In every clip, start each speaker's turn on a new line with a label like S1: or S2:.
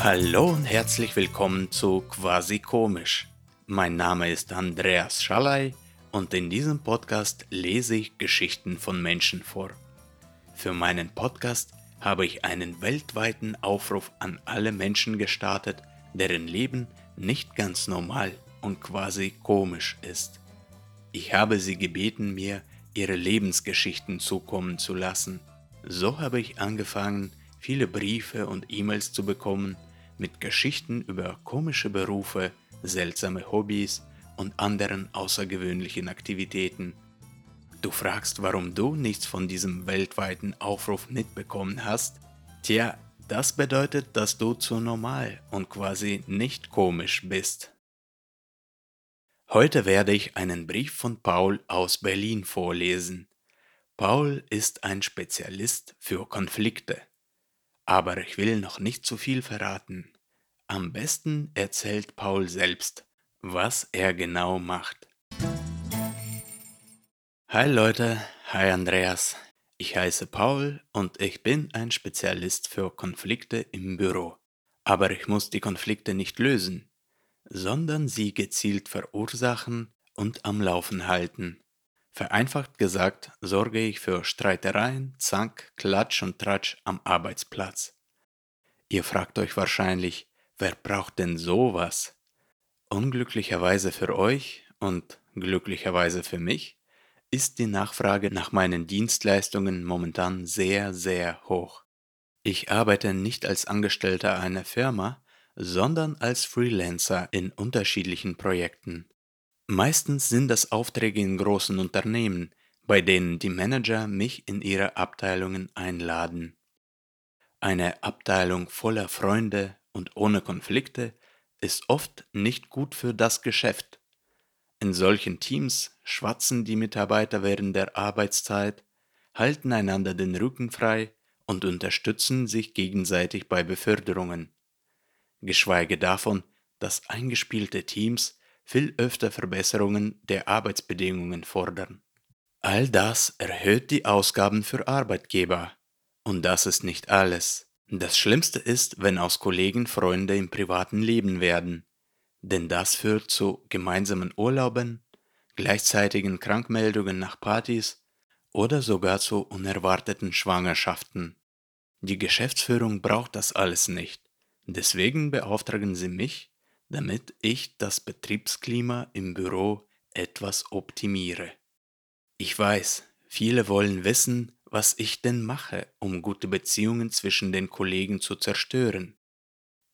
S1: Hallo und herzlich willkommen zu Quasi Komisch. Mein Name ist Andreas Schallei und in diesem Podcast lese ich Geschichten von Menschen vor. Für meinen Podcast habe ich einen weltweiten Aufruf an alle Menschen gestartet, deren Leben nicht ganz normal und quasi komisch ist. Ich habe sie gebeten, mir ihre Lebensgeschichten zukommen zu lassen. So habe ich angefangen, viele Briefe und E-Mails zu bekommen mit Geschichten über komische Berufe, seltsame Hobbys und anderen außergewöhnlichen Aktivitäten. Du fragst, warum du nichts von diesem weltweiten Aufruf mitbekommen hast? Tja, das bedeutet, dass du zu normal und quasi nicht komisch bist. Heute werde ich einen Brief von Paul aus Berlin vorlesen. Paul ist ein Spezialist für Konflikte. Aber ich will noch nicht zu viel verraten. Am besten erzählt Paul selbst, was er genau macht. Hi Leute, hi Andreas. Ich heiße Paul und ich bin ein Spezialist für Konflikte im Büro. Aber ich muss die Konflikte nicht lösen, sondern sie gezielt verursachen und am Laufen halten. Vereinfacht gesagt sorge ich für Streitereien, Zank, Klatsch und Tratsch am Arbeitsplatz. Ihr fragt euch wahrscheinlich, wer braucht denn sowas? Unglücklicherweise für euch und glücklicherweise für mich ist die Nachfrage nach meinen Dienstleistungen momentan sehr, sehr hoch. Ich arbeite nicht als Angestellter einer Firma, sondern als Freelancer in unterschiedlichen Projekten. Meistens sind das Aufträge in großen Unternehmen, bei denen die Manager mich in ihre Abteilungen einladen. Eine Abteilung voller Freunde und ohne Konflikte ist oft nicht gut für das Geschäft in solchen Teams schwatzen die Mitarbeiter während der Arbeitszeit, halten einander den Rücken frei und unterstützen sich gegenseitig bei Beförderungen. Geschweige davon, dass eingespielte Teams viel öfter Verbesserungen der Arbeitsbedingungen fordern. All das erhöht die Ausgaben für Arbeitgeber. Und das ist nicht alles. Das Schlimmste ist, wenn aus Kollegen Freunde im privaten Leben werden denn das führt zu gemeinsamen Urlauben, gleichzeitigen Krankmeldungen nach Partys oder sogar zu unerwarteten Schwangerschaften. Die Geschäftsführung braucht das alles nicht, deswegen beauftragen sie mich, damit ich das Betriebsklima im Büro etwas optimiere. Ich weiß, viele wollen wissen, was ich denn mache, um gute Beziehungen zwischen den Kollegen zu zerstören.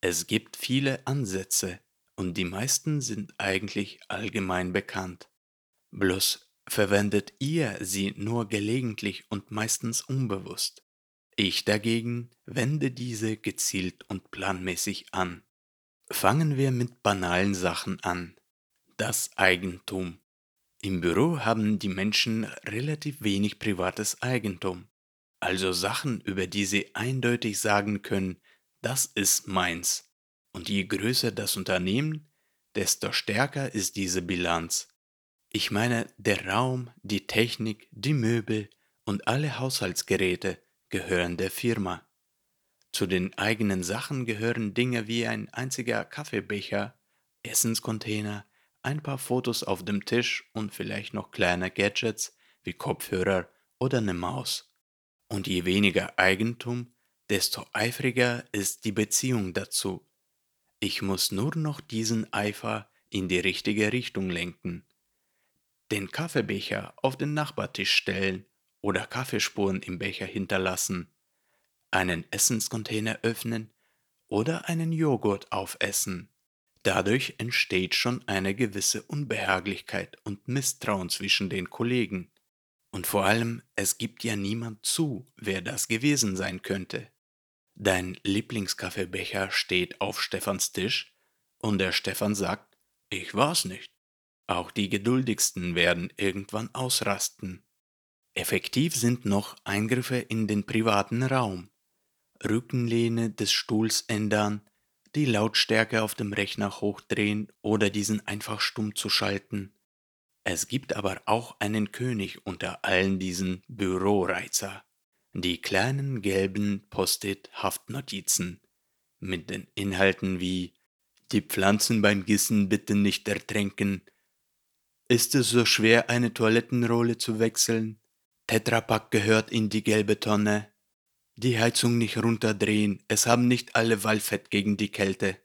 S1: Es gibt viele Ansätze, und die meisten sind eigentlich allgemein bekannt. Bloß verwendet ihr sie nur gelegentlich und meistens unbewusst. Ich dagegen wende diese gezielt und planmäßig an. Fangen wir mit banalen Sachen an. Das Eigentum. Im Büro haben die Menschen relativ wenig privates Eigentum, also Sachen, über die sie eindeutig sagen können, das ist meins. Und je größer das Unternehmen, desto stärker ist diese Bilanz. Ich meine, der Raum, die Technik, die Möbel und alle Haushaltsgeräte gehören der Firma. Zu den eigenen Sachen gehören Dinge wie ein einziger Kaffeebecher, Essenscontainer, ein paar Fotos auf dem Tisch und vielleicht noch kleine Gadgets wie Kopfhörer oder eine Maus. Und je weniger Eigentum, desto eifriger ist die Beziehung dazu. Ich muss nur noch diesen Eifer in die richtige Richtung lenken. Den Kaffeebecher auf den Nachbartisch stellen oder Kaffeespuren im Becher hinterlassen, einen Essenscontainer öffnen oder einen Joghurt aufessen. Dadurch entsteht schon eine gewisse Unbehaglichkeit und Misstrauen zwischen den Kollegen. Und vor allem, es gibt ja niemand zu, wer das gewesen sein könnte. Dein Lieblingskaffeebecher steht auf Stefans Tisch und der Stefan sagt, ich war's nicht. Auch die geduldigsten werden irgendwann ausrasten. Effektiv sind noch Eingriffe in den privaten Raum. Rückenlehne des Stuhls ändern, die Lautstärke auf dem Rechner hochdrehen oder diesen einfach stumm zu schalten. Es gibt aber auch einen König unter allen diesen Büroreizer. Die kleinen gelben Post-it-Haftnotizen mit den Inhalten wie die Pflanzen beim Gießen bitte nicht ertränken. Ist es so schwer, eine Toilettenrolle zu wechseln? Tetrapack gehört in die gelbe Tonne. Die Heizung nicht runterdrehen, es haben nicht alle Wallfett gegen die Kälte.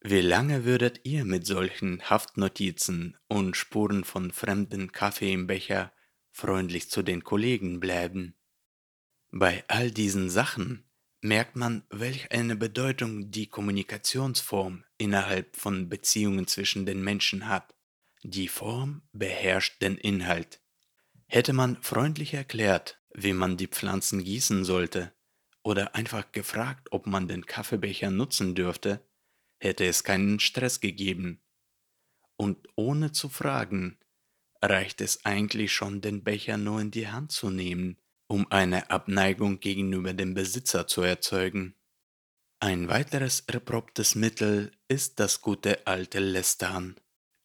S1: Wie lange würdet ihr mit solchen Haftnotizen und Spuren von fremden Kaffee im Becher freundlich zu den Kollegen bleiben? Bei all diesen Sachen merkt man, welch eine Bedeutung die Kommunikationsform innerhalb von Beziehungen zwischen den Menschen hat. Die Form beherrscht den Inhalt. Hätte man freundlich erklärt, wie man die Pflanzen gießen sollte, oder einfach gefragt, ob man den Kaffeebecher nutzen dürfte, hätte es keinen Stress gegeben. Und ohne zu fragen, reicht es eigentlich schon, den Becher nur in die Hand zu nehmen um eine Abneigung gegenüber dem Besitzer zu erzeugen. Ein weiteres erprobtes Mittel ist das gute alte Lästern.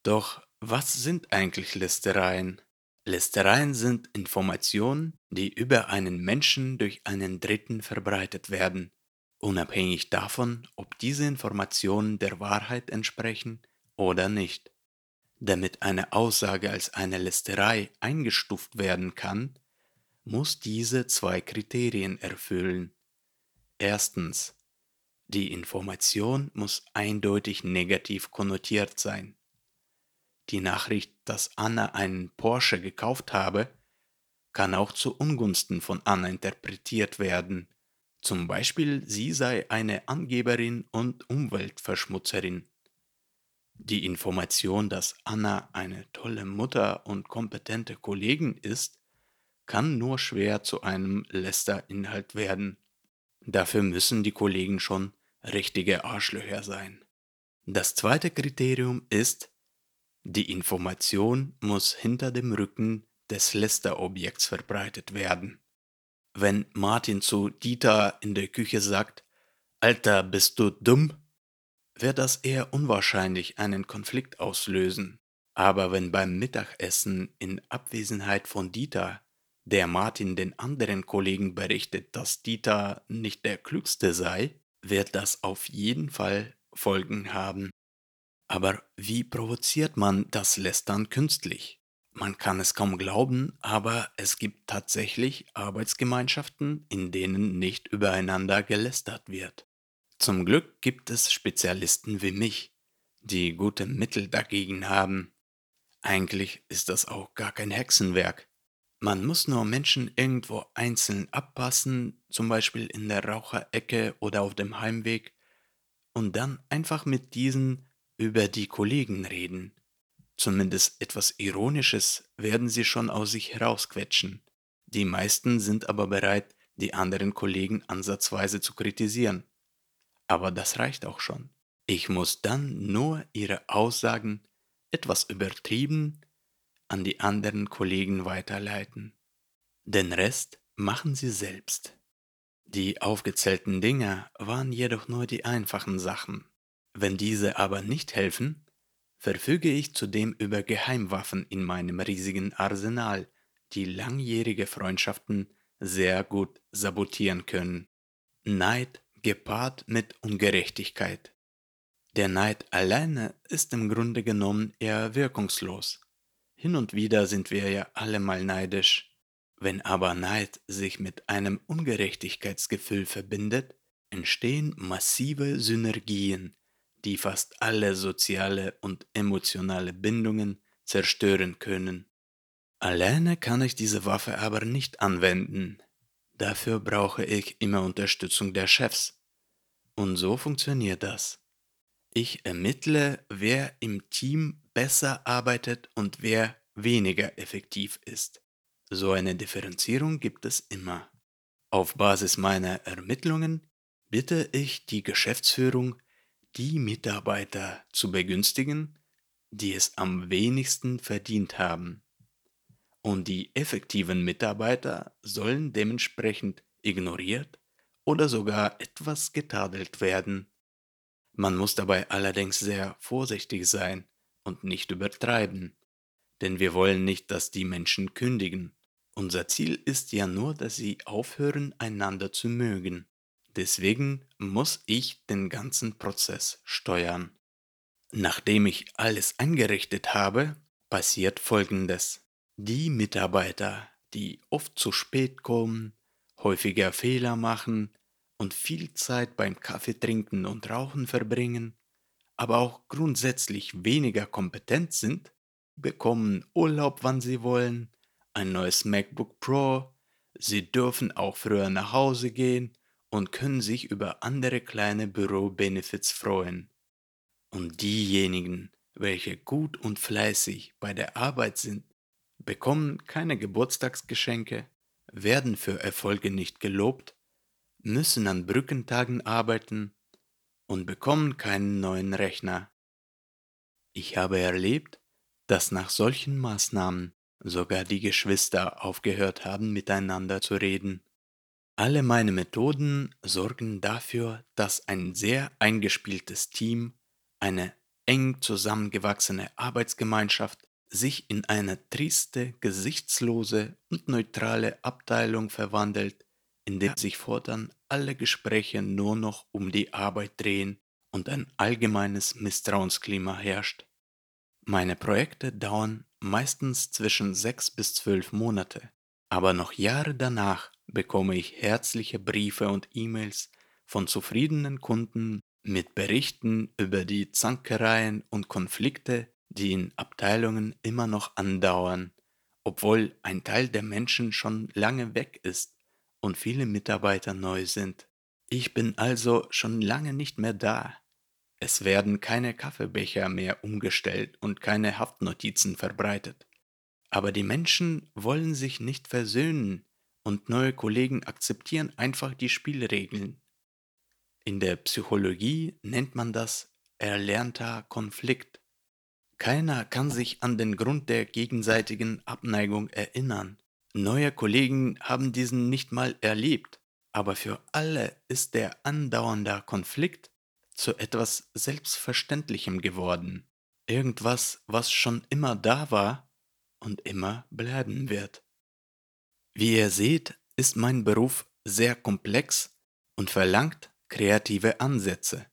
S1: Doch was sind eigentlich Lästereien? Lästereien sind Informationen, die über einen Menschen durch einen Dritten verbreitet werden, unabhängig davon, ob diese Informationen der Wahrheit entsprechen oder nicht. Damit eine Aussage als eine Lästerei eingestuft werden kann, muss diese zwei Kriterien erfüllen. Erstens. Die Information muss eindeutig negativ konnotiert sein. Die Nachricht, dass Anna einen Porsche gekauft habe, kann auch zu Ungunsten von Anna interpretiert werden. Zum Beispiel, sie sei eine Angeberin und Umweltverschmutzerin. Die Information, dass Anna eine tolle Mutter und kompetente Kollegin ist, kann nur schwer zu einem Lästerinhalt werden. Dafür müssen die Kollegen schon richtige Arschlöcher sein. Das zweite Kriterium ist, die Information muss hinter dem Rücken des Lästerobjekts verbreitet werden. Wenn Martin zu Dieter in der Küche sagt, Alter, bist du dumm? wird das eher unwahrscheinlich einen Konflikt auslösen. Aber wenn beim Mittagessen in Abwesenheit von Dieter der Martin den anderen Kollegen berichtet, dass Dieter nicht der Klügste sei, wird das auf jeden Fall Folgen haben. Aber wie provoziert man das Lästern künstlich? Man kann es kaum glauben, aber es gibt tatsächlich Arbeitsgemeinschaften, in denen nicht übereinander gelästert wird. Zum Glück gibt es Spezialisten wie mich, die gute Mittel dagegen haben. Eigentlich ist das auch gar kein Hexenwerk. Man muss nur Menschen irgendwo einzeln abpassen, zum Beispiel in der Raucherecke oder auf dem Heimweg, und dann einfach mit diesen über die Kollegen reden. Zumindest etwas Ironisches werden sie schon aus sich herausquetschen. Die meisten sind aber bereit, die anderen Kollegen ansatzweise zu kritisieren. Aber das reicht auch schon. Ich muss dann nur ihre Aussagen etwas übertrieben an die anderen Kollegen weiterleiten. Den Rest machen sie selbst. Die aufgezählten Dinge waren jedoch nur die einfachen Sachen. Wenn diese aber nicht helfen, verfüge ich zudem über Geheimwaffen in meinem riesigen Arsenal, die langjährige Freundschaften sehr gut sabotieren können. Neid gepaart mit Ungerechtigkeit. Der Neid alleine ist im Grunde genommen eher wirkungslos. Hin und wieder sind wir ja alle mal neidisch. Wenn aber Neid sich mit einem Ungerechtigkeitsgefühl verbindet, entstehen massive Synergien, die fast alle soziale und emotionale Bindungen zerstören können. Alleine kann ich diese Waffe aber nicht anwenden. Dafür brauche ich immer Unterstützung der Chefs. Und so funktioniert das. Ich ermittle, wer im Team besser arbeitet und wer weniger effektiv ist. So eine Differenzierung gibt es immer. Auf Basis meiner Ermittlungen bitte ich die Geschäftsführung, die Mitarbeiter zu begünstigen, die es am wenigsten verdient haben. Und die effektiven Mitarbeiter sollen dementsprechend ignoriert oder sogar etwas getadelt werden. Man muss dabei allerdings sehr vorsichtig sein und nicht übertreiben, denn wir wollen nicht, dass die Menschen kündigen. Unser Ziel ist ja nur, dass sie aufhören, einander zu mögen. Deswegen muss ich den ganzen Prozess steuern. Nachdem ich alles eingerichtet habe, passiert Folgendes. Die Mitarbeiter, die oft zu spät kommen, häufiger Fehler machen und viel Zeit beim Kaffeetrinken und Rauchen verbringen, aber auch grundsätzlich weniger kompetent sind, bekommen Urlaub, wann sie wollen, ein neues MacBook Pro, sie dürfen auch früher nach Hause gehen und können sich über andere kleine Büro-Benefits freuen. Und diejenigen, welche gut und fleißig bei der Arbeit sind, bekommen keine Geburtstagsgeschenke, werden für Erfolge nicht gelobt, müssen an Brückentagen arbeiten und bekommen keinen neuen Rechner. Ich habe erlebt, dass nach solchen Maßnahmen sogar die Geschwister aufgehört haben, miteinander zu reden. Alle meine Methoden sorgen dafür, dass ein sehr eingespieltes Team, eine eng zusammengewachsene Arbeitsgemeinschaft sich in eine triste, gesichtslose und neutrale Abteilung verwandelt, in der sich fortan alle Gespräche nur noch um die Arbeit drehen und ein allgemeines Misstrauensklima herrscht. Meine Projekte dauern meistens zwischen sechs bis zwölf Monate, aber noch Jahre danach bekomme ich herzliche Briefe und E-Mails von zufriedenen Kunden mit Berichten über die Zankereien und Konflikte, die in Abteilungen immer noch andauern, obwohl ein Teil der Menschen schon lange weg ist und viele Mitarbeiter neu sind. Ich bin also schon lange nicht mehr da. Es werden keine Kaffeebecher mehr umgestellt und keine Haftnotizen verbreitet. Aber die Menschen wollen sich nicht versöhnen und neue Kollegen akzeptieren einfach die Spielregeln. In der Psychologie nennt man das erlernter Konflikt. Keiner kann sich an den Grund der gegenseitigen Abneigung erinnern. Neue Kollegen haben diesen nicht mal erlebt, aber für alle ist der andauernde Konflikt zu etwas Selbstverständlichem geworden. Irgendwas, was schon immer da war und immer bleiben wird. Wie ihr seht, ist mein Beruf sehr komplex und verlangt kreative Ansätze.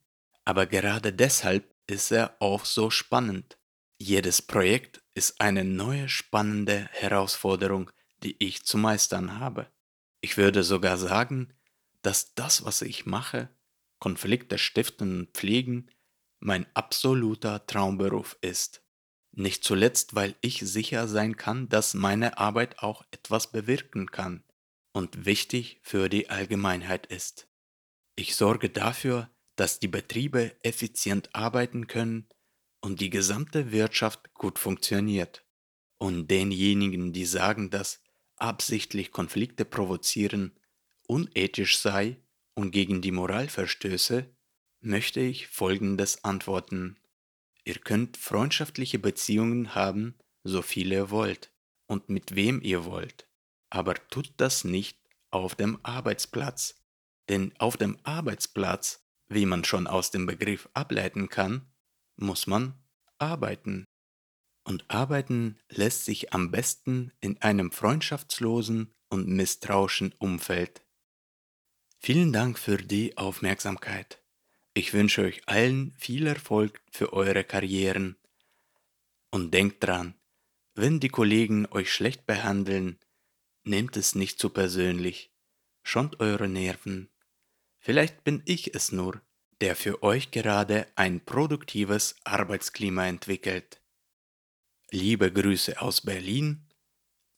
S1: Aber gerade deshalb ist er auch so spannend. Jedes Projekt ist eine neue spannende Herausforderung, die ich zu meistern habe. Ich würde sogar sagen, dass das, was ich mache, Konflikte stiften und pflegen, mein absoluter Traumberuf ist. Nicht zuletzt, weil ich sicher sein kann, dass meine Arbeit auch etwas bewirken kann und wichtig für die Allgemeinheit ist. Ich sorge dafür, dass die Betriebe effizient arbeiten können und die gesamte Wirtschaft gut funktioniert. Und denjenigen, die sagen, dass absichtlich Konflikte provozieren unethisch sei und gegen die Moral verstöße, möchte ich Folgendes antworten. Ihr könnt freundschaftliche Beziehungen haben, so viel ihr wollt und mit wem ihr wollt, aber tut das nicht auf dem Arbeitsplatz. Denn auf dem Arbeitsplatz, wie man schon aus dem Begriff ableiten kann, muss man arbeiten. Und arbeiten lässt sich am besten in einem freundschaftslosen und misstrauischen Umfeld. Vielen Dank für die Aufmerksamkeit. Ich wünsche euch allen viel Erfolg für eure Karrieren. Und denkt dran, wenn die Kollegen euch schlecht behandeln, nehmt es nicht zu persönlich. Schont eure Nerven. Vielleicht bin ich es nur, der für euch gerade ein produktives Arbeitsklima entwickelt. Liebe Grüße aus Berlin,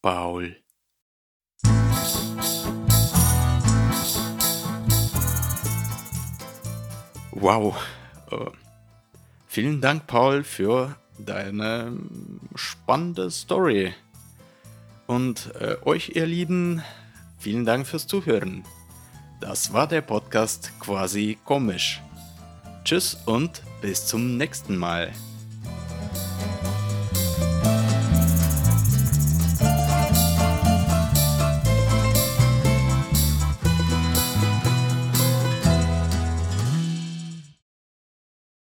S1: Paul. Wow. Uh, vielen Dank, Paul, für deine spannende Story. Und äh, euch, ihr Lieben, vielen Dank fürs Zuhören. Das war der Podcast quasi komisch. Tschüss und bis zum nächsten Mal.